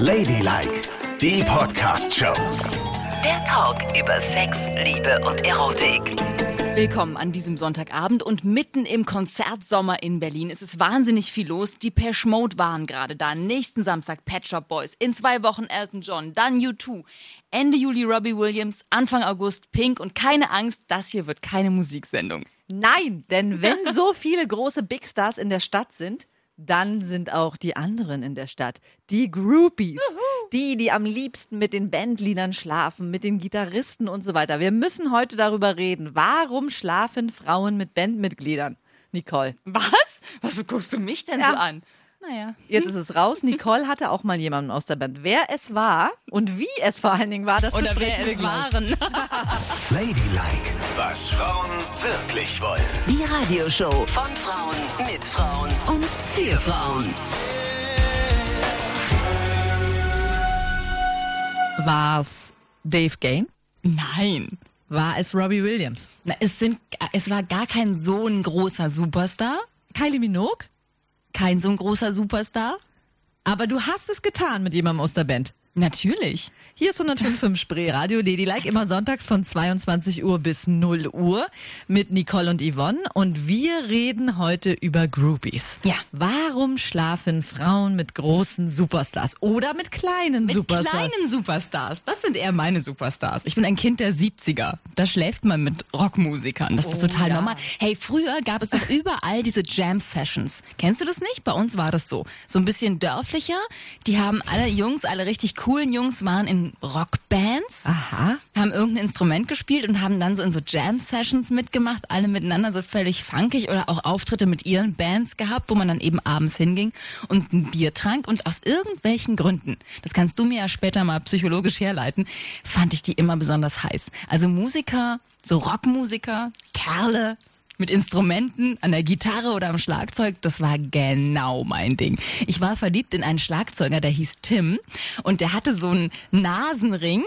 Ladylike, die Podcast-Show. Der Talk über Sex, Liebe und Erotik. Willkommen an diesem Sonntagabend und mitten im Konzertsommer in Berlin. Es ist wahnsinnig viel los. Die Pesh Mode waren gerade da. Nächsten Samstag Pet Shop Boys. In zwei Wochen Elton John. Dann U2. Ende Juli Robbie Williams. Anfang August Pink. Und keine Angst, das hier wird keine Musiksendung. Nein, denn wenn so viele große Big Stars in der Stadt sind, dann sind auch die anderen in der Stadt. Die Groupies. Die, die am liebsten mit den Bandliedern schlafen, mit den Gitarristen und so weiter. Wir müssen heute darüber reden. Warum schlafen Frauen mit Bandmitgliedern? Nicole. Was? Was guckst du mich denn Ja. so an? Naja. Jetzt ist es raus. Nicole hatte auch mal jemanden aus der Band. Wer es war und wie es vor allen Dingen war, das Oder wer wir es gleich. waren. Ladylike, was Frauen wirklich wollen. Die Radioshow von Frauen mit Frauen und für Frauen. War es Dave Gain? Nein. War es Robbie Williams? Na, es, sind, es war gar kein so ein großer Superstar. Kylie Minogue? Kein so ein großer Superstar. Aber du hast es getan mit jemandem aus der Band. Natürlich. Hier ist 105.5 Spree Radio Ladylike immer sonntags von 22 Uhr bis 0 Uhr mit Nicole und Yvonne und wir reden heute über Groupies. Ja. Warum schlafen Frauen mit großen Superstars oder mit kleinen Mit Superstars? kleinen Superstars. Das sind eher meine Superstars. Ich bin ein Kind der 70er. Da schläft man mit Rockmusikern. Das ist Oh, total ja. normal. Hey, früher gab es doch überall diese Jam-Sessions. Kennst du das nicht? Bei uns war das so. So ein bisschen dörflicher. Die haben alle Jungs, alle richtig coolen Jungs, waren in Rockbands. Aha. haben irgendein Instrument gespielt und haben dann so in so Jam-Sessions mitgemacht, alle miteinander so völlig funkig oder auch Auftritte mit ihren Bands gehabt, wo man dann eben abends hinging und ein Bier trank und aus irgendwelchen Gründen, das kannst du mir ja später mal psychologisch herleiten, fand ich die immer besonders heiß. Also Musiker, so Rockmusiker, Kerle, mit Instrumenten, an der Gitarre oder am Schlagzeug, das war genau mein Ding. Ich war verliebt in einen Schlagzeuger, der hieß Tim und der hatte so einen Nasenring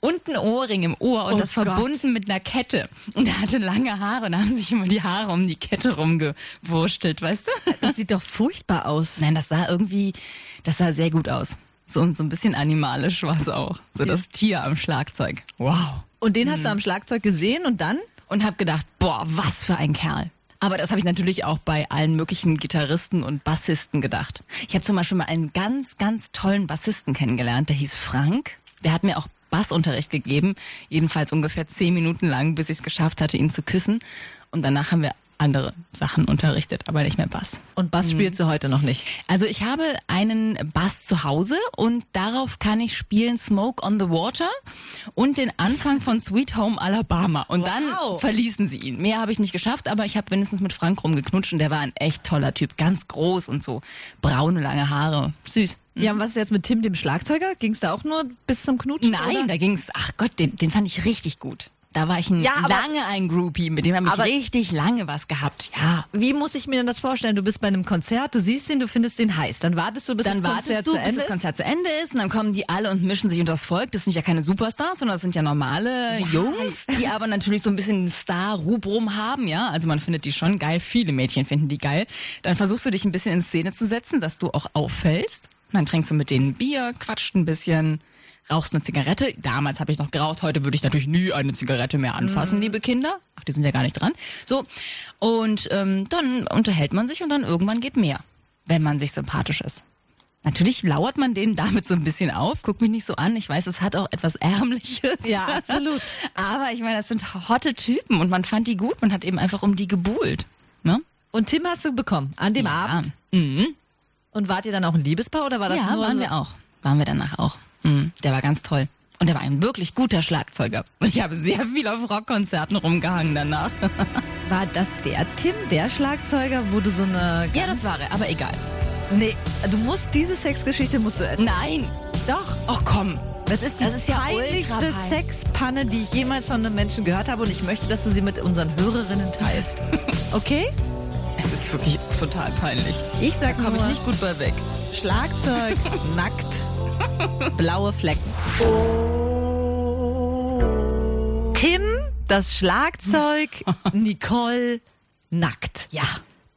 und einen Ohrring im Ohr und Oh das Gott. verbunden mit einer Kette. Und er hatte lange Haare und da haben sich immer die Haare um die Kette rumgewurstelt, weißt du? Das sieht doch furchtbar aus. Nein, das sah irgendwie, das sah sehr gut aus. So, so ein bisschen animalisch war es auch. So das Tier am Schlagzeug. Wow. Und den Hm. hast du am Schlagzeug gesehen und dann? Und habe gedacht, boah, was für ein Kerl. Aber das habe ich natürlich auch bei allen möglichen Gitarristen und Bassisten gedacht. Ich habe zum Beispiel mal einen ganz, ganz tollen Bassisten kennengelernt, der hieß Frank. Der hat mir auch Bassunterricht gegeben, jedenfalls ungefähr zehn Minuten lang, bis ich es geschafft hatte, ihn zu küssen. Und danach haben wir andere Sachen unterrichtet, aber nicht mehr Bass. Und Bass spielst du heute noch nicht. Also ich habe einen Bass zu Hause und darauf kann ich spielen Smoke on the Water und den Anfang von Sweet Home Alabama. Und Wow. dann verließen sie ihn. Mehr habe ich nicht geschafft, aber ich habe wenigstens mit Frank rumgeknutscht und der war ein echt toller Typ. Ganz groß und so. Braune, lange Haare. Süß. Ja, und was ist jetzt mit Tim, dem Schlagzeuger? Ging es da auch nur bis zum Knutschen? Nein, oder? da ging's. Ach Gott, den, den fand ich richtig gut. Da war ich ein, Ja, lange ein Groupie, mit dem habe ich richtig lange was gehabt. Ja. Wie muss ich mir denn das vorstellen? Du bist bei einem Konzert, du siehst ihn, du findest den heiß. Dann wartest du, bis Dann das Konzert wartest du, zu bis Ende das ist. Konzert zu Ende ist und dann kommen die alle und mischen sich unter das Volk. Das sind ja keine Superstars, sondern das sind ja normale Jungs, die aber natürlich so ein bisschen Star-Rubrum haben, ja. Also man findet die schon geil. Viele Mädchen finden die geil. Dann versuchst du dich ein bisschen in Szene zu setzen, dass du auch auffällst. Dann trinkst du mit denen Bier, quatscht ein bisschen, rauchst eine Zigarette. Damals habe ich noch geraucht, heute würde ich natürlich nie eine Zigarette mehr anfassen, liebe Kinder. Ach, die sind ja gar nicht dran. So, und ähm, dann unterhält man sich und dann irgendwann geht mehr, wenn man sich sympathisch ist. Natürlich lauert man denen damit so ein bisschen auf. Guck mich nicht so an. Ich weiß, es hat auch etwas Ärmliches. Ja, absolut. Aber ich meine, das sind hotte Typen und man fand die gut. Man hat eben einfach um die gebuhlt. Ne? Und Tim hast du bekommen an dem Abend. Mhm. Und wart ihr dann auch ein Liebespaar oder war das Ja, nur waren so? wir auch. Waren wir danach auch. Mhm. Der war ganz toll. Und er war ein wirklich guter Schlagzeuger. Und ich habe sehr viel auf Rockkonzerten rumgehangen danach. War das der Tim, der Schlagzeuger, wo du so eine ja, das war er, aber egal. Nee, du musst diese Sexgeschichte musst du erzählen. Nein. Doch. Ach komm. Das ist die Das ist ja peinlichste. Sexpanne, die ich jemals von einem Menschen gehört habe und ich möchte, dass du sie mit unseren Hörerinnen teilst. Okay? Es ist wirklich total peinlich. Ich sag Da komme ich nicht gut bei weg. Schlagzeug, nackt, blaue Flecken. Tim, das Schlagzeug, Nicole, nackt. Ja.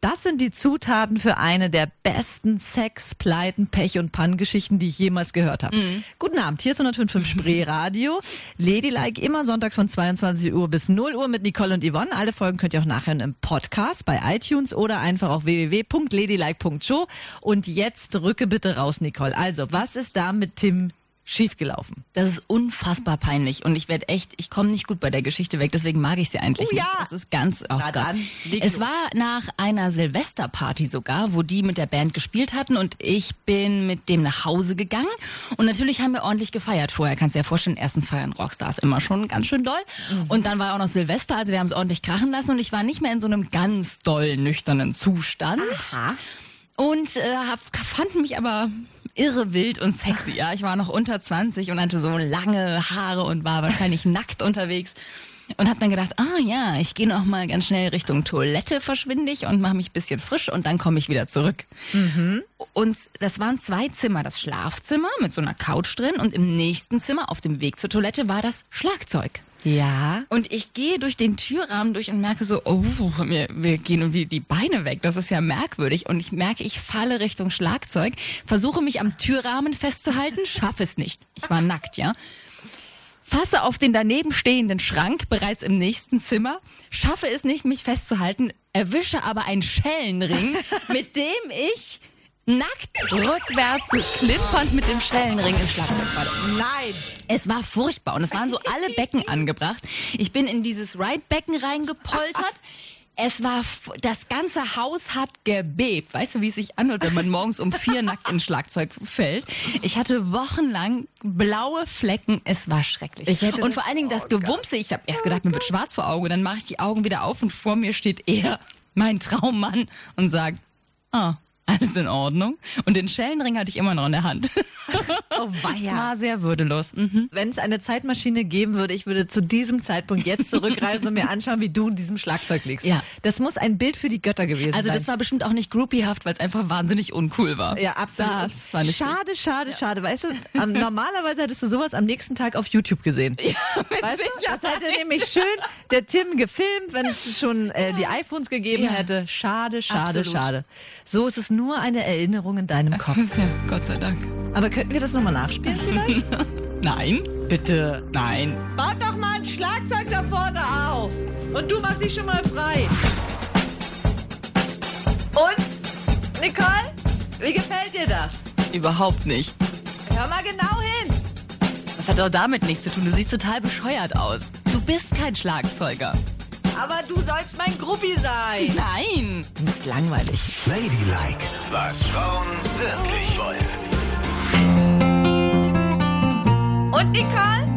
Das sind die Zutaten für eine der besten Sex, Pleiten, Pech und Panngeschichten, die ich jemals gehört habe. Mhm. Guten Abend, hier ist 105.5 Spree Radio. Ladylike immer sonntags von 22 Uhr bis 0 Uhr mit Nicole und Yvonne. Alle Folgen könnt ihr auch nachhören im Podcast bei iTunes oder einfach auf www.ladylike.show. Und jetzt rücke bitte raus, Nicole. Also, was ist da mit Tim schiefgelaufen? Das ist unfassbar peinlich und ich werde echt, ich komme nicht gut bei der Geschichte weg, deswegen mag ich sie eigentlich Oh ja. nicht. Das ist ganz, oh Na Gott. dann, Es los. war nach einer Silvesterparty sogar, wo die mit der Band gespielt hatten und ich bin mit dem nach Hause gegangen und natürlich haben wir ordentlich gefeiert vorher. Kannst dir ja vorstellen, erstens feiern Rockstars immer schon ganz schön doll Mhm. und dann war auch noch Silvester, also wir haben es ordentlich krachen lassen und ich war nicht mehr in so einem ganz doll nüchternen Zustand. Und äh, fanden mich aber irre wild und sexy. Ja, ich war noch unter 20 und hatte so lange Haare und war wahrscheinlich nackt unterwegs. Und hab dann gedacht, ah ja, ich gehe noch mal ganz schnell Richtung Toilette verschwindig und mache mich ein bisschen frisch und dann komme ich wieder zurück. Und das waren zwei Zimmer, das Schlafzimmer mit so einer Couch drin und im nächsten Zimmer auf dem Weg zur Toilette war das Schlagzeug. Ja. Und ich gehe durch den Türrahmen durch und merke so, oh, mir, mir gehen irgendwie die Beine weg. Das ist ja merkwürdig. Und ich merke, ich falle Richtung Schlagzeug, versuche mich am Türrahmen festzuhalten, schaffe es nicht. Ich war nackt, ja. Fasse auf den daneben stehenden Schrank bereits im nächsten Zimmer, schaffe es nicht, mich festzuhalten, erwische aber einen Schellenring, mit dem ich nackt rückwärts klimpernd mit dem Schellenring ins Schlagzeug. Nein. Es war furchtbar und es waren so alle Becken angebracht. Ich bin in dieses Ride-Becken reingepoltert. Es war, das ganze Haus hat gebebt. Weißt du, wie es sich anhört, wenn man morgens um vier nackt ins Schlagzeug fällt? Ich hatte wochenlang blaue Flecken. Es war schrecklich. Ich hätte und vor allen Dingen das Gewumse. Ich habe erst gedacht, mir wird schwarz vor Augen. Dann mache ich die Augen wieder auf und vor mir steht er, mein Traummann, und sagt, ah, alles in Ordnung. Und den Schellenring hatte ich immer noch in der Hand. Oh, Es war sehr würdelos. Mhm. Wenn es eine Zeitmaschine geben würde, ich würde zu diesem Zeitpunkt jetzt zurückreisen und mir anschauen, wie du in diesem Schlagzeug liegst. Ja. Das muss ein Bild für die Götter gewesen Also sein. das war bestimmt auch nicht groupiehaft, weil es einfach wahnsinnig uncool war. ja, absolut. Das nicht schade, schade, schade. Weißt du, am, normalerweise hättest du sowas am nächsten Tag auf YouTube gesehen. mit Weißt du, das hätte nämlich schön der Tim gefilmt, wenn es schon äh, die iPhones gegeben Ja. hätte. Schade, schade, Absolut. schade. So ist es nur eine Erinnerung in deinem Kopf. Ja, Gott sei Dank. Aber könnten wir das nochmal nachspielen vielleicht? Nein, Bitte. nein. Baut doch mal ein Schlagzeug da vorne auf. Und du machst dich schon mal frei. Und, Nicole, wie gefällt dir das? Überhaupt nicht. Hör mal genau hin. Das hat doch damit nichts zu tun. Du siehst total bescheuert aus. Du bist kein Schlagzeuger. Aber du sollst mein Gruppi sein. Nein. Du bist langweilig. Ladylike, was Frauen wirklich wollen. Und Nicole?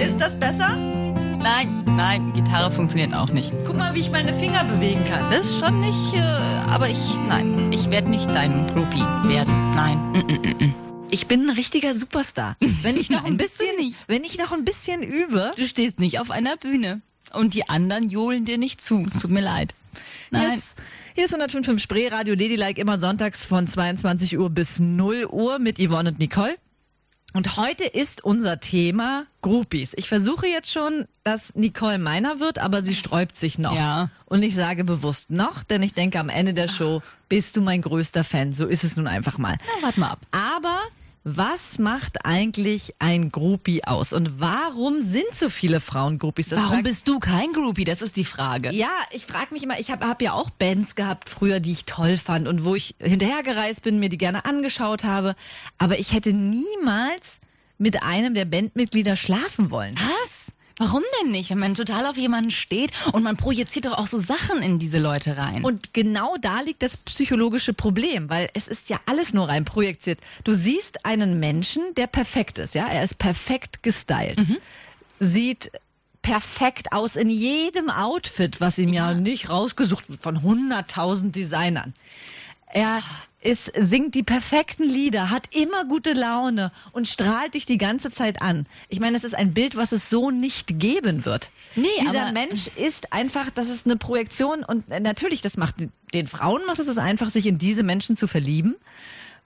Ist das besser? Nein, nein, Gitarre funktioniert auch nicht. Guck mal, wie ich meine Finger bewegen kann. Das ist schon nicht, äh, aber ich, nein, ich werde nicht dein Groupie werden. Nein. Mm, mm, mm. Ich bin ein richtiger Superstar. Wenn ich noch Nein, ein bisschen, nicht. wenn ich noch ein bisschen übe. Du stehst nicht auf einer Bühne. Und die anderen johlen dir nicht zu. Tut mir leid. Hier Nein. ist, hier ist 105.5 Spree, Radio Ladylike, immer sonntags von 22 Uhr bis 0 Uhr mit Yvonne und Nicole. Und heute ist unser Thema Groupies. Ich versuche jetzt schon, dass Nicole meiner wird, aber sie sträubt sich noch. Ja. Und ich sage bewusst noch, denn ich denke, am Ende der Show bist du mein größter Fan. So ist es nun einfach mal. Na, warte mal ab. Aber was macht eigentlich ein Groupie aus? Und warum sind so viele Frauen Groupies? Das Warum bist du kein Groupie? Das ist die Frage. ja, ich frage mich immer, ich habe hab ja auch Bands gehabt früher, die ich toll fand und wo ich hinterhergereist bin, mir die gerne angeschaut habe. Aber ich hätte niemals mit einem der Bandmitglieder schlafen wollen. Was? Warum denn nicht? Wenn man total auf jemanden steht und man projiziert doch auch so Sachen in diese Leute rein. Und genau da liegt das psychologische Problem, weil es ist ja alles nur rein projiziert. Du siehst einen Menschen, der perfekt ist, ja, er ist perfekt gestylt, sieht perfekt aus in jedem Outfit, was ihm ja, nicht rausgesucht wird von 100.000 Designern. Er ist, singt die perfekten Lieder, hat immer gute Laune und strahlt dich die ganze Zeit an. Ich meine, es ist ein Bild, was es so nicht geben wird. Nee, Dieser aber- Mensch ist einfach, das ist eine Projektion und natürlich, das macht den Frauen macht es einfach, sich in diese Menschen zu verlieben,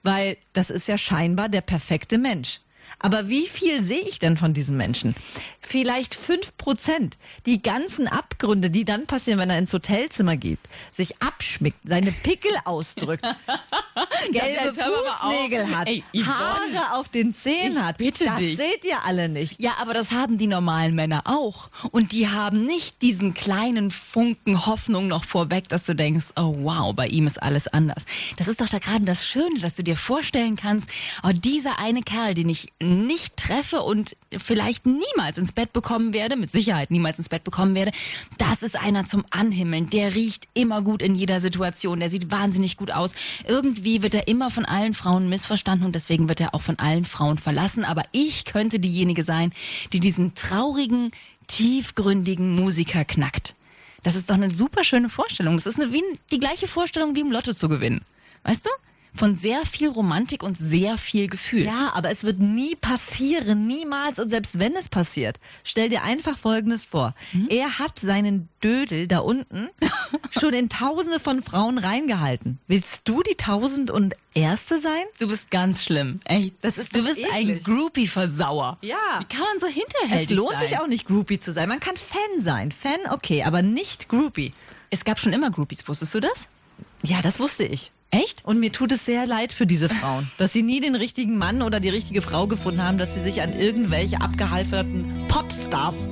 weil das ist ja scheinbar der perfekte Mensch. Aber wie viel sehe ich denn von diesem Menschen? Vielleicht fünf Prozent. Die ganzen Abgründe, die dann passieren, wenn er ins Hotelzimmer geht, sich abschmickt, seine Pickel ausdrückt, gelbe. Fußnägel hat, Ey. Haare auf den Zähnen Ich hat. bitte das dich. seht ihr alle nicht. Ja, aber das haben die normalen Männer auch. Und die haben nicht diesen kleinen Funken Hoffnung noch vorweg, dass du denkst, oh wow, bei ihm ist alles anders. Das ist doch da gerade das Schöne, dass du dir vorstellen kannst, oh, dieser eine Kerl, den ich nicht treffe und vielleicht niemals ins Bett bekommen werde, mit Sicherheit niemals ins Bett bekommen werde, das ist einer zum Anhimmeln. Der riecht immer gut in jeder Situation, der sieht wahnsinnig gut aus. Irgendwie wird er immer von allen Frauen missverstanden und deswegen wird er auch von allen Frauen verlassen. Aber ich könnte diejenige sein, die diesen traurigen, tiefgründigen Musiker knackt. Das ist doch eine super schöne Vorstellung. Das ist eine, wie die gleiche Vorstellung wie im Lotto zu gewinnen. Weißt du? Von sehr viel Romantik und sehr viel Gefühl. Ja, aber es wird nie passieren, niemals. Und selbst wenn es passiert, stell dir einfach Folgendes vor. Er hat seinen Dödel da unten schon in Tausende von Frauen reingehalten. Willst du die Tausend und Erste sein? Du bist ganz schlimm. Ey, Das ist du bist ein eklig. Groupie-Versauer. Ja. Wie kann man so Es hinterhältig lohnt sein? sich auch nicht, Groupie zu sein. Man kann Fan sein. Fan, okay, aber nicht Groupie. Es gab schon immer Groupies, wusstest du das? Ja, das wusste ich. Echt? Und mir tut es sehr leid für diese Frauen, dass sie nie den richtigen Mann oder die richtige Frau gefunden haben, dass sie sich an irgendwelche abgehalferten Popstars,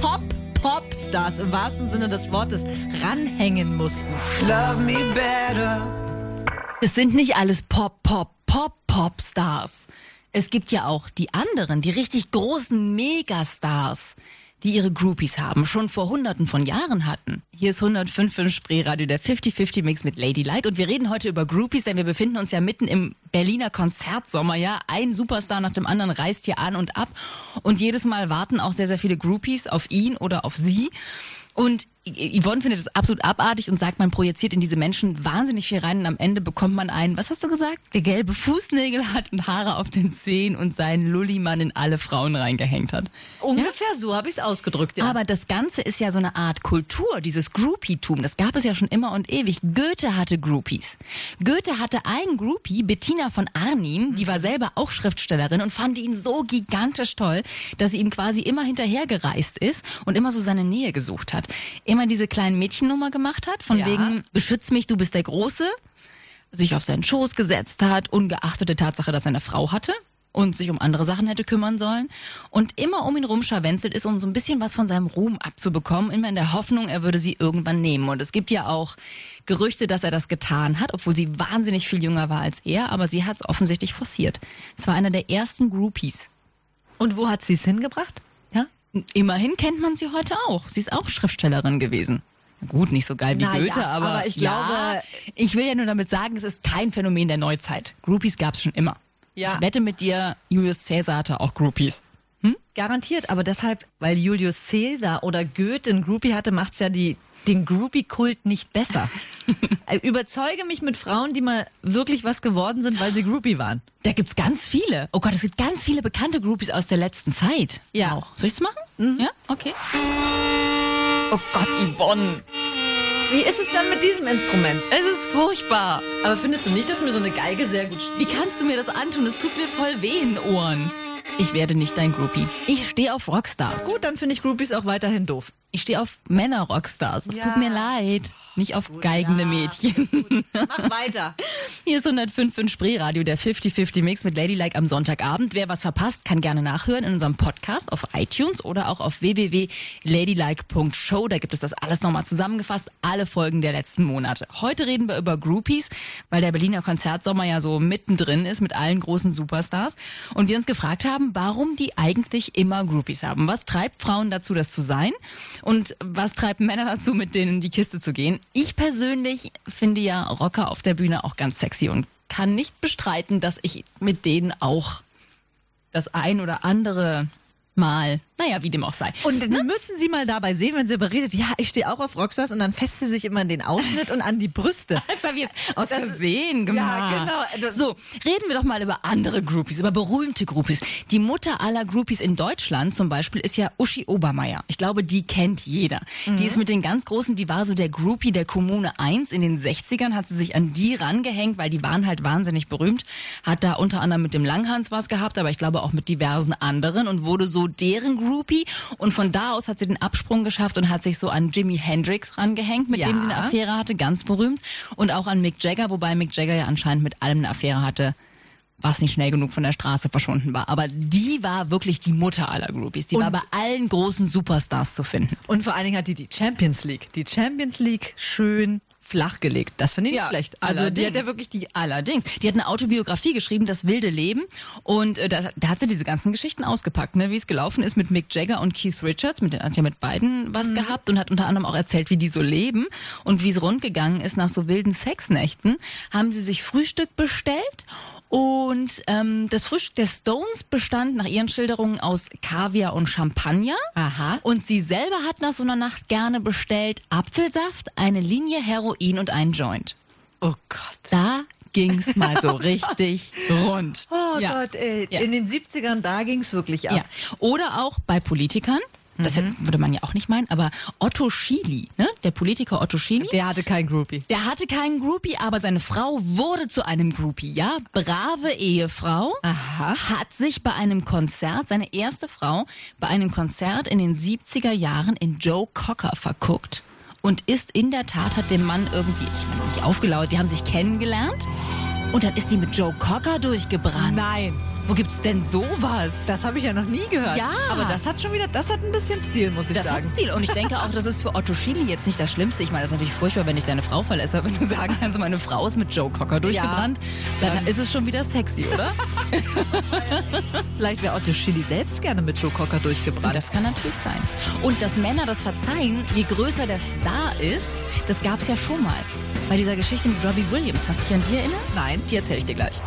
Pop-Popstars im wahrsten Sinne des Wortes, ranhängen mussten. Love me better. Es sind nicht alles Pop, Pop, Pop, Pop-Stars. Es gibt ja auch die anderen, die richtig großen Megastars, die ihre Groupies haben, schon vor hunderten von Jahren hatten. Hier ist 105 im Spreeradio, der 50-50-Mix mit Ladylike. Und wir reden heute über Groupies, denn wir befinden uns ja mitten im Berliner Konzertsommer, ja. Ein Superstar nach dem anderen reist hier an und ab. Und jedes Mal warten auch sehr, sehr viele Groupies auf ihn oder auf sie. Und Yvonne findet es absolut abartig und sagt, man projiziert in diese Menschen wahnsinnig viel rein und am Ende bekommt man einen, was hast du gesagt? Der gelbe Fußnägel hat und Haare auf den Zehen und seinen Lullimann in alle Frauen reingehängt hat. Ungefähr so habe ich es ausgedrückt, ja. Aber das Ganze ist ja so eine Art Kultur, dieses Groupie-Tum. Das gab es ja schon immer und ewig. Goethe hatte Groupies. Goethe hatte einen Groupie, Bettina von Arnim, die war selber auch Schriftstellerin und fand ihn so gigantisch toll, dass sie ihm quasi immer hinterhergereist ist und immer so seine Nähe gesucht hat. Immer diese kleine Mädchennummer gemacht hat, von Ja. wegen, beschütz mich, du bist der Große sich auf seinen Schoß gesetzt hat, ungeachtet der Tatsache, dass er eine Frau hatte und sich um andere Sachen hätte kümmern sollen und immer um ihn rumscharwenzelt ist, um so ein bisschen was von seinem Ruhm abzubekommen, immer in der Hoffnung, er würde sie irgendwann nehmen. Und es gibt ja auch Gerüchte, dass er das getan hat, obwohl sie wahnsinnig viel jünger war als er, aber sie hat es offensichtlich forciert. Es war einer der ersten Groupies. Und wo hat sie es hingebracht? Ja? Immerhin kennt man sie heute auch. Sie ist auch Schriftstellerin gewesen. Gut, nicht so geil wie Na ja, Goethe, aber, aber ich ja, glaube- ich will ja nur damit sagen, es ist kein Phänomen der Neuzeit. Groupies gab es schon immer. Ja. Ich wette mit dir, Julius Caesar hatte auch Groupies. Garantiert, aber deshalb, weil Julius Caesar oder Goethe einen Groupie hatte, macht's ja die, den Groupie-Kult nicht besser. Äh, Überzeuge mich mit Frauen, die mal wirklich was geworden sind, weil sie Groupie waren. Da gibt's ganz viele. Oh Gott, es gibt ganz viele bekannte Groupies aus der letzten Zeit. Ja. Auch. Soll ich's machen? Ja? Okay. Oh Gott, Yvonne. Wie ist es dann mit diesem Instrument? Es ist furchtbar. Aber findest du nicht, dass mir so eine Geige sehr gut steht? Wie kannst du mir das antun? Es tut mir voll weh in den Ohren. Ich werde nicht dein Groupie. Ich stehe auf Rockstars. Gut, dann finde ich Groupies auch weiterhin doof. Ich stehe auf Männer-Rockstars. Es Ja. tut mir leid. Nicht auf geigende ja. Mädchen. Mach weiter. Hier ist 105 in Spreeradio, der 50-50 Mix mit Ladylike am Sonntagabend. Wer was verpasst, kann gerne nachhören in unserem Podcast auf iTunes oder auch auf www.ladylike.show. Da gibt es das alles nochmal zusammengefasst, alle Folgen der letzten Monate. Heute reden wir über Groupies, weil der Berliner Konzertsommer ja so mittendrin ist mit allen großen Superstars. Und wir uns gefragt haben, warum die eigentlich immer Groupies haben. Was treibt Frauen dazu, das zu sein? Und was treibt Männer dazu, mit denen in die Kiste zu gehen? Ich persönlich finde ja Rocker auf der Bühne auch ganz sexy und kann nicht bestreiten, dass ich mit denen auch das ein oder andere Mal Naja, wie dem auch sei. Und die müssen Sie mal dabei sehen, wenn sie beredet, ja, ich stehe auch auf Rockstars und dann fässt sie sich immer an den Ausschnitt und an die Brüste. Das habe ich jetzt aus Versehen gemacht. Ja, genau. So, reden wir doch mal über andere Groupies, über berühmte Groupies. Die Mutter aller Groupies in Deutschland zum Beispiel ist ja Uschi Obermeier. Ich glaube, die kennt jeder. Mhm. Die ist mit den ganz Großen, die war so der Groupie der Kommune 1 in den 60ern, hat sie sich an die rangehängt, weil die waren halt wahnsinnig berühmt. Hat da unter anderem mit dem Langhans was gehabt, aber ich glaube auch mit diversen anderen und wurde so deren Groupie. Und von da aus hat sie den Absprung geschafft und hat sich so an Jimi Hendrix rangehängt, mit Ja. dem sie eine Affäre hatte, ganz berühmt. Und auch an Mick Jagger, wobei Mick Jagger ja anscheinend mit allem eine Affäre hatte, was nicht schnell genug von der Straße verschwunden war. Aber die war wirklich die Mutter aller Groupies. Die war Und- bei allen großen Superstars zu finden. Und vor allen Dingen hat die die Champions League. Die Champions League schön flachgelegt. Das finde ich nicht schlecht. Also die hat ja wirklich die Allerdings. Die hat eine Autobiografie geschrieben, Das wilde Leben. Und äh, da, da hat sie diese ganzen Geschichten ausgepackt, ne? wie es gelaufen ist mit Mick Jagger und Keith Richards. Mit, hat ja mit beiden was gehabt und hat unter anderem auch erzählt, wie die so leben und wie es rundgegangen ist nach so wilden Sexnächten. Haben sie sich Frühstück bestellt und ähm, das Frühstück der Stones bestand nach ihren Schilderungen aus Kaviar und Champagner. Aha. Und sie selber hat nach so einer Nacht gerne bestellt Apfelsaft, eine Linie Heroin und einen Joint. Oh Gott. Da ging's mal so richtig rund. Oh ja. Gott, ey. Ja. In den 70ern, da ging's wirklich ab. Ja. Oder auch bei Politikern. Das hätte- würde man ja auch nicht meinen, aber Otto Schily, ne? der Politiker Otto Schily, Der hatte kein Groupie. der hatte keinen Groupie, aber seine Frau wurde zu einem Groupie, ja? Brave Ehefrau. Aha. Hat sich bei einem Konzert, seine erste Frau, bei einem Konzert in den 70er Jahren in Joe Cocker verguckt. Und ist in der Tat, hat dem Mann irgendwie, ich meine nicht aufgelauert, die haben sich kennengelernt. Und dann ist sie mit Joe Cocker durchgebrannt. Nein. Wo gibt's denn sowas? Das habe ich ja noch nie gehört. Ja. Aber das hat schon wieder, das hat ein bisschen Stil, muss ich Das sagen. hat Stil. Und ich denke auch, das ist für Otto Schily jetzt nicht das Schlimmste. Ich meine, das ist natürlich furchtbar, wenn ich deine Frau verlässt. Wenn du sagen kannst, meine Frau ist mit Joe Cocker durchgebrannt, dann, dann- ist es schon wieder sexy, oder? Vielleicht wäre Otto Schily selbst gerne mit Joe Cocker durchgebrannt. Das kann natürlich sein. Und dass Männer das verzeihen, je größer der Star ist, das gab's ja schon mal. Bei dieser Geschichte mit Robbie Williams. Kannst du dich an die erinnern? Nein. Die erzähle ich dir gleich.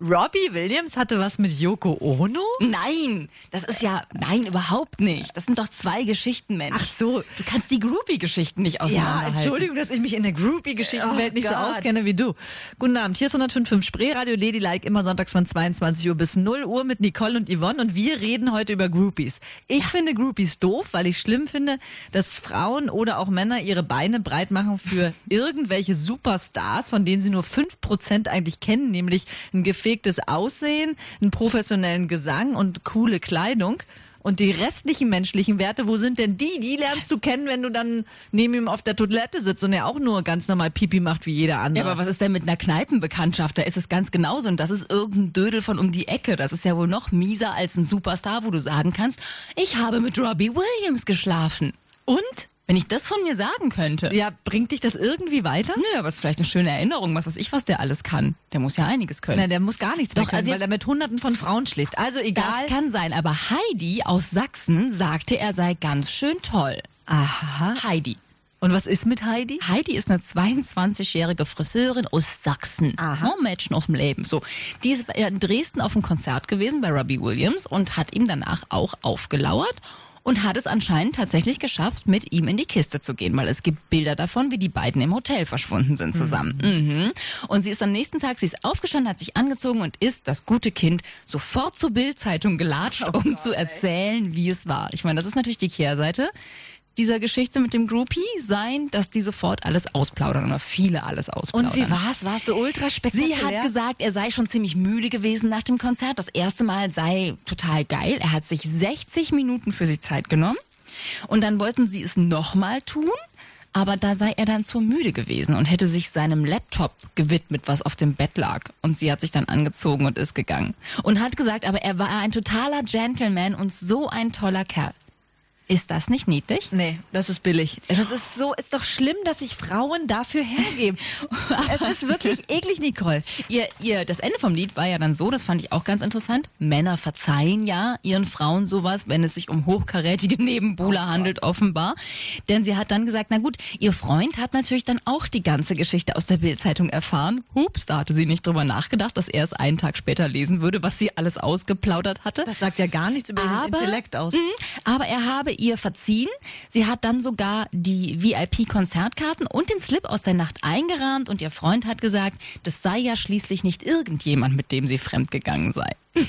Robbie Williams hatte was mit Yoko Ono? Nein, das ist ja, nein, überhaupt nicht. Das sind doch zwei Geschichten, Mensch. Ach so. Du kannst die Groupie-Geschichten nicht Ja, auseinanderhalten. Entschuldigung, dass ich mich in der Groupie-Geschichtenwelt Oh nicht so Gott. auskenne wie du. Guten Abend, hier ist 105.5 Spreeradio Ladylike, immer sonntags von 22 Uhr bis 0 Uhr mit Nicole und Yvonne und wir reden heute über Groupies. Ich finde Groupies doof, weil ich schlimm finde, dass Frauen oder auch Männer ihre Beine breit machen für irgendwelche Superstars, von denen sie nur 5% eigentlich kennen, nämlich ein gefegtes Aussehen, einen professionellen Gesang und coole Kleidung. Und die restlichen menschlichen Werte, wo sind denn die? Die lernst du kennen, wenn du dann neben ihm auf der Toilette sitzt und er auch nur ganz normal Pipi macht wie jeder Ja, andere. aber was ist denn mit einer Kneipenbekanntschaft? Da ist es ganz genauso. Und das ist irgendein Dödel von um die Ecke. Das ist ja wohl noch mieser als ein Superstar, wo du sagen kannst, ich habe mit Robbie Williams geschlafen. und? Wenn ich das von mir sagen könnte. Ja, bringt dich das irgendwie weiter? Nö, aber ist vielleicht eine schöne Erinnerung, was weiß ich, was der alles kann. Der muss ja einiges können. Nein, der muss gar nichts Doch, können, also weil er mit hunderten von Frauen schläft. Also egal. das kann sein, aber Heidi aus Sachsen sagte, er sei ganz schön toll. Aha. Heidi. Und was ist mit Heidi? Heidi ist eine 22-jährige Friseurin aus Sachsen. Aha. Ja, Mädchen aus dem Leben. So, die ist in Dresden auf einem Konzert gewesen bei Robbie Williams und hat ihm danach auch aufgelauert und hat es anscheinend tatsächlich geschafft, mit ihm in die Kiste zu gehen, weil es gibt Bilder davon, wie die beiden im Hotel verschwunden sind zusammen. Mhm. Und sie ist am nächsten Tag, sie ist aufgestanden, hat sich angezogen und ist das gute Kind sofort zur Bildzeitung gelatscht, Oh um zu erzählen, wie es war. Ich meine, das ist natürlich die Kehrseite dieser Geschichte mit dem Groupie sein, dass die sofort alles ausplaudern oder viele alles ausplaudern. Und wie war's? War es so ultra spektakulär? Sie hat gesagt, er sei schon ziemlich müde gewesen nach dem Konzert. Das erste Mal sei total geil. Er hat sich 60 Minuten für sie Zeit genommen. Und dann wollten sie es nochmal tun. Aber da sei er dann zu müde gewesen und hätte sich seinem Laptop gewidmet, was auf dem Bett lag. Und sie hat sich dann angezogen und ist gegangen. Und hat gesagt, aber er war ein totaler Gentleman und so ein toller Kerl. Ist das nicht niedlich? Nee, das ist billig. Das ist so, ist doch schlimm, dass sich Frauen dafür hergeben. es ist wirklich eklig, Nicole. Ihr, ihr, das Ende vom Lied war ja dann so, das fand ich auch ganz interessant. Männer verzeihen ja ihren Frauen sowas, wenn es sich um hochkarätige Nebenbuhler handelt, offenbar. Denn sie hat dann gesagt, na gut, ihr Freund hat natürlich dann auch die ganze Geschichte aus der Bildzeitung erfahren. Hups, da hatte sie nicht drüber nachgedacht, dass er es einen Tag später lesen würde, was sie alles ausgeplaudert hatte. Das sagt ja gar nichts über den Aber- Intellekt aus. Mhm, Aber er habe ihr verziehen. Sie hat dann sogar die VIP-Konzertkarten und den Slip aus der Nacht eingerahmt und ihr Freund hat gesagt, das sei ja schließlich nicht irgendjemand, mit dem sie fremdgegangen sei.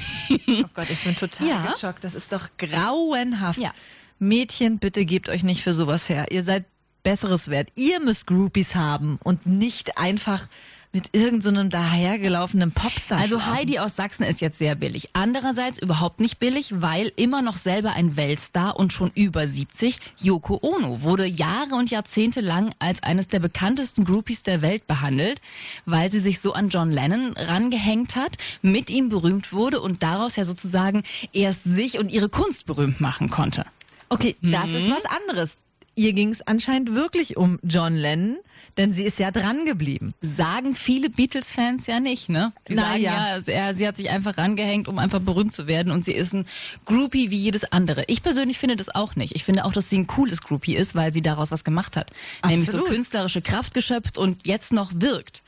Oh Gott, ich bin total Ja. geschockt. Das ist doch grauenhaft. Ja. Mädchen, bitte gebt euch nicht für sowas her. Ihr seid Besseres wert. Ihr müsst Groupies haben und nicht einfach mit irgendeinem so dahergelaufenen Popstar. Also. Heidi aus Sachsen ist jetzt sehr billig. Andererseits überhaupt nicht billig, weil immer noch selber ein Weltstar und schon über 70, Yoko Ono, wurde Jahre und Jahrzehnte lang als eines der bekanntesten Groupies der Welt behandelt, weil sie sich so an John Lennon rangehängt hat, mit ihm berühmt wurde und daraus ja sozusagen erst sich und ihre Kunst berühmt machen konnte. Okay, das ist was anderes. Ihr ging es anscheinend wirklich um John Lennon, denn sie ist ja dran geblieben. Sagen viele Beatles-Fans ja nicht, ne? Die Na sagen ja. ja, sie hat sich einfach rangehängt, um einfach berühmt zu werden und sie ist ein Groupie wie jedes andere. Ich persönlich finde das auch nicht. Ich finde auch, dass sie ein cooles Groupie ist, weil sie daraus was gemacht hat. Nämlich so Absolut. künstlerische Kraft geschöpft und jetzt noch wirkt.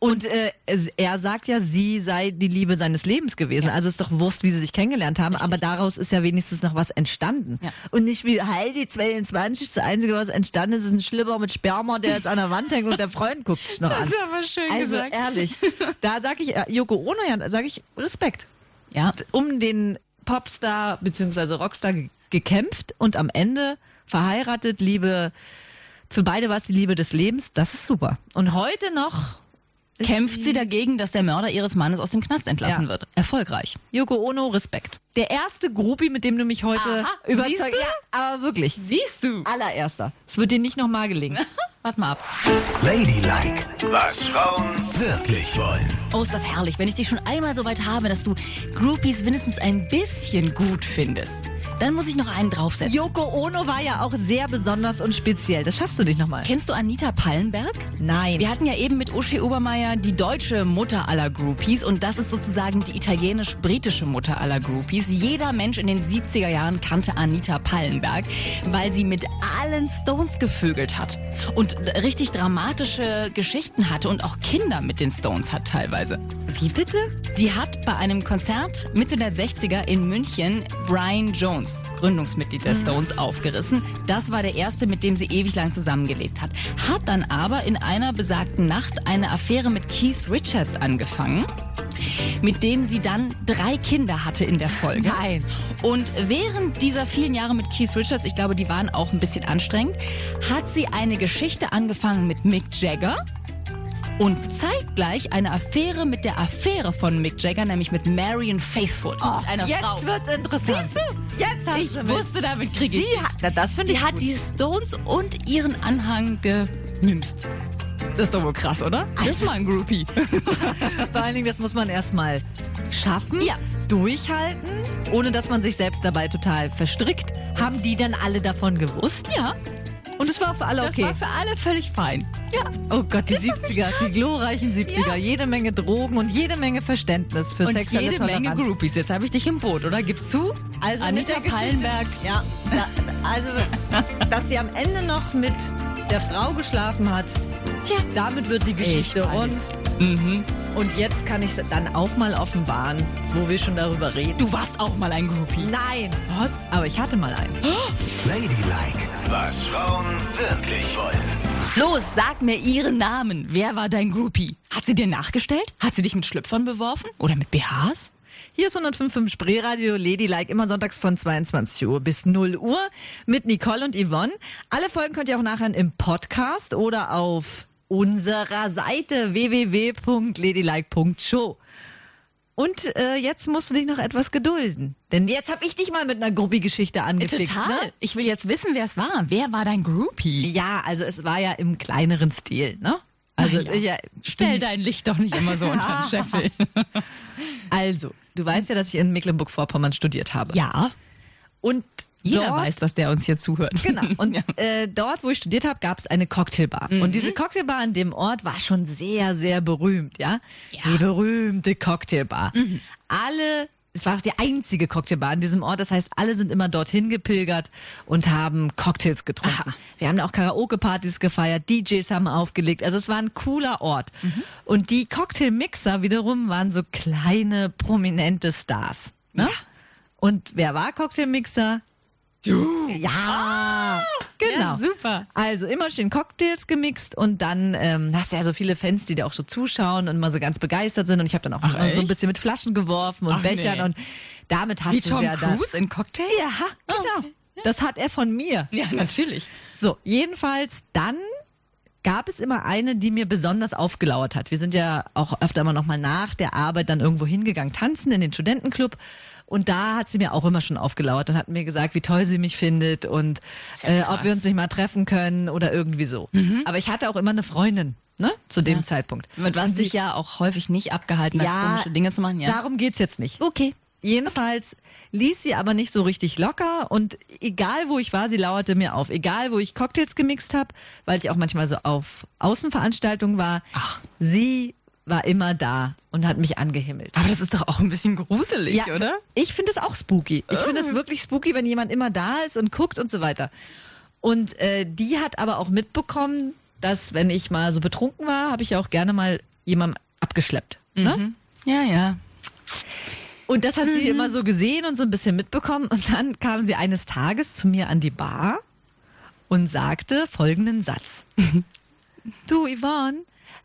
Und äh, er sagt ja, sie sei die Liebe seines Lebens gewesen. Also ist doch Wurst, wie sie sich kennengelernt haben. Aber daraus ist ja wenigstens noch was entstanden. Ja. Und nicht wie Heidi 22, das Einzige, was entstanden ist, ist ein Schlipper mit Sperma, der jetzt an der Wand hängt und der Freund guckt sich noch an. aber schön Also ehrlich, da sage ich, äh, Yoko Ono, ja, da sage ich Respekt. Ja, Um den Popstar bzw. Rockstar ge gekämpft und am Ende verheiratet, Liebe, für beide war es die Liebe des Lebens, das ist super. Und heute noch kämpft sie dagegen, dass der Mörder ihres Mannes aus dem Knast entlassen Ja. wird. Erfolgreich. Yoko Ono, Respekt. Der erste Groupie, mit dem du mich heute Aha, überzeugt siehst du? Ja, aber wirklich. Siehst du? Allererster. Es wird dir nicht nochmal gelingen. Warte mal ab. Ladylike, was Frauen wirklich wollen. Oh, ist das herrlich, wenn ich dich schon einmal so weit habe, dass du Groupies wenigstens ein bisschen gut findest. Dann muss ich noch einen draufsetzen. Yoko Ono war ja auch sehr besonders und speziell. Das schaffst du nicht nochmal. Kennst du Anita Pallenberg? Nein. Wir hatten ja eben mit Uschi Obermeier die deutsche Mutter aller Groupies und das ist sozusagen die italienisch-britische Mutter aller Groupies. Jeder Mensch in den 70er Jahren kannte Anita Pallenberg, weil sie mit allen Stones gevögelt hat und richtig dramatische Geschichten hatte und auch Kinder mit den Stones hat teilweise. Wie bitte? Die hat bei einem Konzert Mitte der 60er in München Brian Jones, Gründungsmitglied der Stones, aufgerissen. Das war der erste, mit dem sie ewig lang zusammengelebt hat. Hat dann aber in einer besagten Nacht eine Affäre mit Keith Richards angefangen, mit dem sie dann drei Kinder hatte in der Folge. Nein. Und während dieser vielen Jahre mit Keith Richards, ich glaube, die waren auch ein bisschen anstrengend, hat sie eine Geschichte angefangen mit Mick Jagger und zeitgleich eine Affäre mit der Affäre von Mick Jagger, nämlich mit Marion Faithfull, mit einer Jetzt Frau. wird's interessant. Siehst du? Jetzt hast Ich du mit. wusste, damit kriege ich Sie dich. hat, na, das finde Die ich hat gut. die Stones und ihren Anhang gemimst. Das ist doch wohl krass, oder? Das ist mal ein Groupie. Vor allen Dingen, das muss man erstmal schaffen, Ja. durchhalten, ohne dass man sich selbst dabei total verstrickt. Haben die dann alle davon gewusst? Ja, Und es war für alle das okay. war für alle völlig fein. Ja, Oh Gott, die 70er, die glorreichen 70er. Ja. Jede Menge Drogen und jede Menge Verständnis für und sexuelle jede Toleranz. Menge Groupies. Jetzt habe ich dich im Boot, oder? Gibst zu? Also Anita Pallenberg. Ja, da, also, dass sie am Ende noch mit der Frau geschlafen hat, Tja, damit wird die Geschichte weiß. Mhm. Und jetzt kann ich dann auch mal offenbaren, wo wir schon darüber reden. Du warst auch mal ein Groupie. Nein, Was? aber ich hatte mal einen. Ladylike, was Frauen wirklich wollen. Los, sag mir ihren Namen. Wer war dein Groupie? Hat sie dir nachgestellt? Hat sie dich mit Schlüpfern beworfen? Oder mit BHs? Hier ist 105.5 Spreeradio Ladylike, immer sonntags von 22 Uhr bis 0 Uhr mit Nicole und Yvonne. Alle Folgen könnt ihr auch nachher im Podcast oder auf unserer Seite www.ladylike.show. Und äh, jetzt musst du dich noch etwas gedulden. Denn jetzt habe ich dich mal mit einer Gruppi-Geschichte angeklickt. Total. Ne? Ich will jetzt wissen, wer es war. Wer war dein Groupie? Ja, also es war ja im kleineren Stil, ne? Also, ja. ja, Stell dein Licht doch nicht immer so unter den Scheffel. also, du weißt ja, dass ich in Mecklenburg-Vorpommern studiert habe. ja. Und Jeder dort, weiß, dass der uns hier zuhört. Genau. Und ja. äh, dort, wo ich studiert habe, gab es eine Cocktailbar. Und diese Cocktailbar an dem Ort war schon sehr, sehr berühmt, ja. Ja. Die berühmte Cocktailbar. Alle, es war auch die einzige Cocktailbar an diesem Ort. Das heißt, alle sind immer dorthin gepilgert und haben Cocktails getrunken. Aha. Wir haben auch Karaoke-Partys gefeiert, DJs haben aufgelegt. Also es war ein cooler Ort. Und die Cocktailmixer wiederum waren so kleine, prominente Stars. Ne? Und wer war Cocktailmixer? Du. Ja, genau. Ja, super. Also immer schön Cocktails gemixt und dann ähm, hast du ja so viele Fans, die da auch so zuschauen und immer so ganz begeistert sind. Und ich habe dann auch Ach, so ein bisschen mit Flaschen geworfen und Ach, Bechern nee. und damit hast du Tom ja dann. Cruise in Cocktail? Ja, genau. Das hat er von mir. Ja, natürlich. So, jedenfalls dann gab es immer eine, die mir besonders aufgelauert hat. Wir sind ja auch öfter mal nochmal nach der Arbeit dann irgendwo hingegangen, tanzen in den Studentenclub. Und da hat sie mir auch immer schon aufgelauert und hat mir gesagt, wie toll sie mich findet und ja äh, ob wir uns nicht mal treffen können oder irgendwie so. Aber ich hatte auch immer eine Freundin, ne, zu dem Zeitpunkt. Du hast dich ja auch häufig nicht abgehalten, da komische Dinge zu machen. Ja. darum geht's jetzt nicht. Okay. Jedenfalls ließ sie aber nicht so richtig locker und egal wo ich war, sie lauerte mir auf. Egal wo ich Cocktails gemixt habe, weil ich auch manchmal so auf Außenveranstaltungen war, Ach. sie war immer da und hat mich angehimmelt. Aber das ist doch auch ein bisschen gruselig, oder? Ich finde es auch spooky. Ich finde es wirklich spooky, wenn jemand immer da ist und guckt und so weiter. Und äh, die hat aber auch mitbekommen, dass wenn ich mal so betrunken war, habe ich ja auch gerne mal jemanden abgeschleppt. Ne? Ja, ja. Und das hat sie immer so gesehen und so ein bisschen mitbekommen. Und dann kam sie eines Tages zu mir an die Bar und sagte folgenden Satz. du, Yvonne,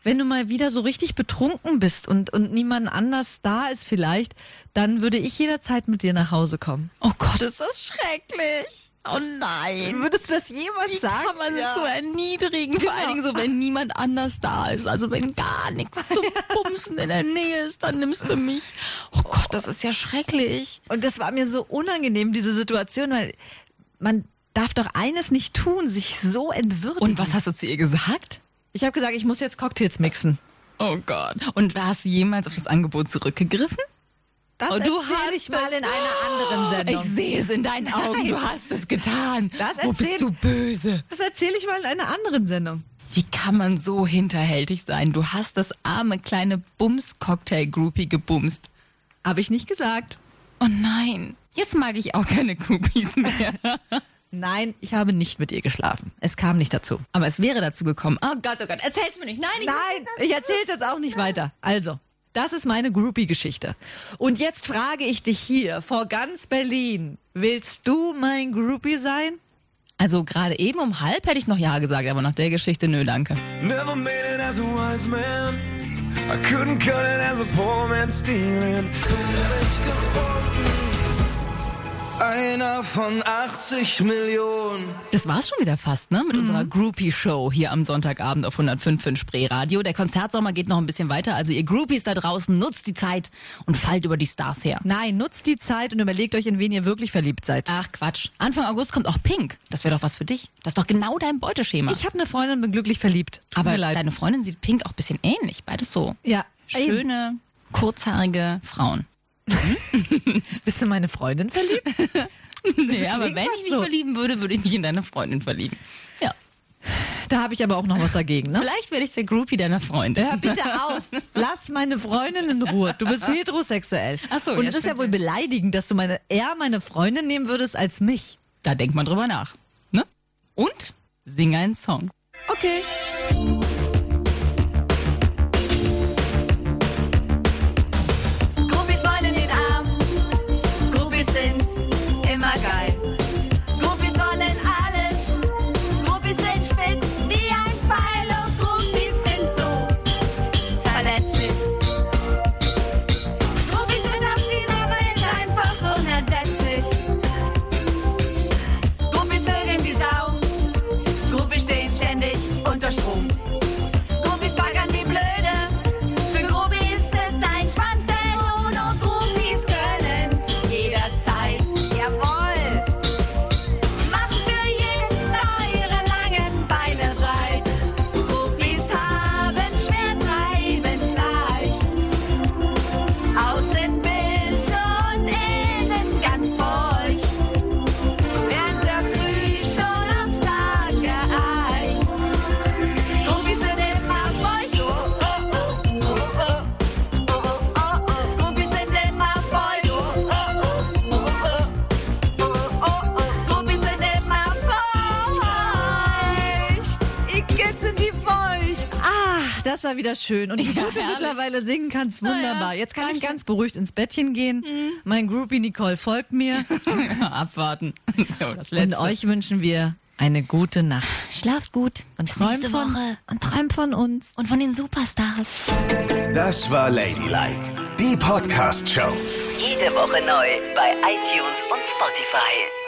wenn du mal wieder so richtig betrunken bist und, und niemand anders da ist vielleicht, dann würde ich jederzeit mit dir nach Hause kommen. Oh Gott, ist das schrecklich. Oh nein. Würdest du das jemand Wie sagen? kann man sich Ja. so erniedrigen? Vor allen Dingen so, wenn niemand anders da ist. Also wenn gar nichts zum Bumsen in der Nähe ist, dann nimmst du mich. Oh Gott, das ist ja schrecklich. Und das war mir so unangenehm, diese Situation, weil man darf doch eines nicht tun, sich so entwürdigen. Und was hast du zu ihr gesagt? Ich habe gesagt, ich muss jetzt Cocktails mixen. Oh Gott. Und hast du jemals auf das Angebot zurückgegriffen? Das Oh, du erzähl hast ich mal in einer anderen Sendung. Ich sehe es in deinen Augen. Du hast es getan. Das Wo bist du böse? Das erzähle ich mal in einer anderen Sendung. Wie kann man so hinterhältig sein? Du hast das arme kleine Bums-Cocktail-Groupie gebumst. Habe ich nicht gesagt. Oh nein. Jetzt mag ich auch keine Groupies mehr. Nein, ich habe nicht mit ihr geschlafen. Es kam nicht dazu. Aber es wäre dazu gekommen. Oh Gott, oh Gott, erzähl's mir nicht. Nein, ich Nein, ich erzähle jetzt auch nicht weiter. Also, das ist meine Groupie-Geschichte. Und jetzt frage ich dich hier vor ganz Berlin. Willst du mein Groupie sein? Also gerade eben um halb hätte ich noch Ja gesagt, aber nach der Geschichte nö, danke. Never made it as a wise man. I couldn't cut it as a poor man stealing. Einer von 80 Millionen. Das war's schon wieder fast, ne? Mit unserer Groupie-Show hier am Sonntagabend auf 105.5 Spree Radio. Der Konzertsommer geht noch ein bisschen weiter. Also ihr Groupies da draußen, nutzt die Zeit und fallt über die Stars her. Nein, nutzt die Zeit und überlegt euch, in wen ihr wirklich verliebt seid. Ach Quatsch. Anfang August kommt auch Pink. Das wäre doch was für dich. Das ist doch genau dein Beuteschema. Ich habe eine Freundin, bin glücklich verliebt. Tut Aber mir leid. deine Freundin sieht Pink auch ein bisschen ähnlich. Beides so. ja. Schöne, kurzhaarige Frauen. Bist du meine Freundin verliebt? Nee, aber wenn ich mich so. verlieben würde, würde ich mich in deine Freundin verlieben. Ja. Da habe ich aber auch noch was dagegen, ne? Vielleicht werde ich der Groupie deiner Freundin. Hör bitte auf. Lass meine Freundin in Ruhe. Du bist heterosexuell. Ach so, Und es ist ja wohl beleidigend, dass du meine, eher meine Freundin nehmen würdest als mich. Da denkt man drüber nach. Ne? Und sing einen Song. Okay. Wieder schön. Und wie Ja, gut du herrlich. mittlerweile singen kannst, wunderbar. ja, Jetzt kann ich ganz beruhigt ins Bettchen gehen. Mein Groupie Nicole folgt mir. Abwarten. So, das Und euch wünschen wir eine gute Nacht. Schlaft gut. Und Bis träumt nächste von, Woche. Und träumt von uns. Und von den Superstars. Das war Ladylike, die Podcast-Show. Jede Woche neu bei iTunes und Spotify.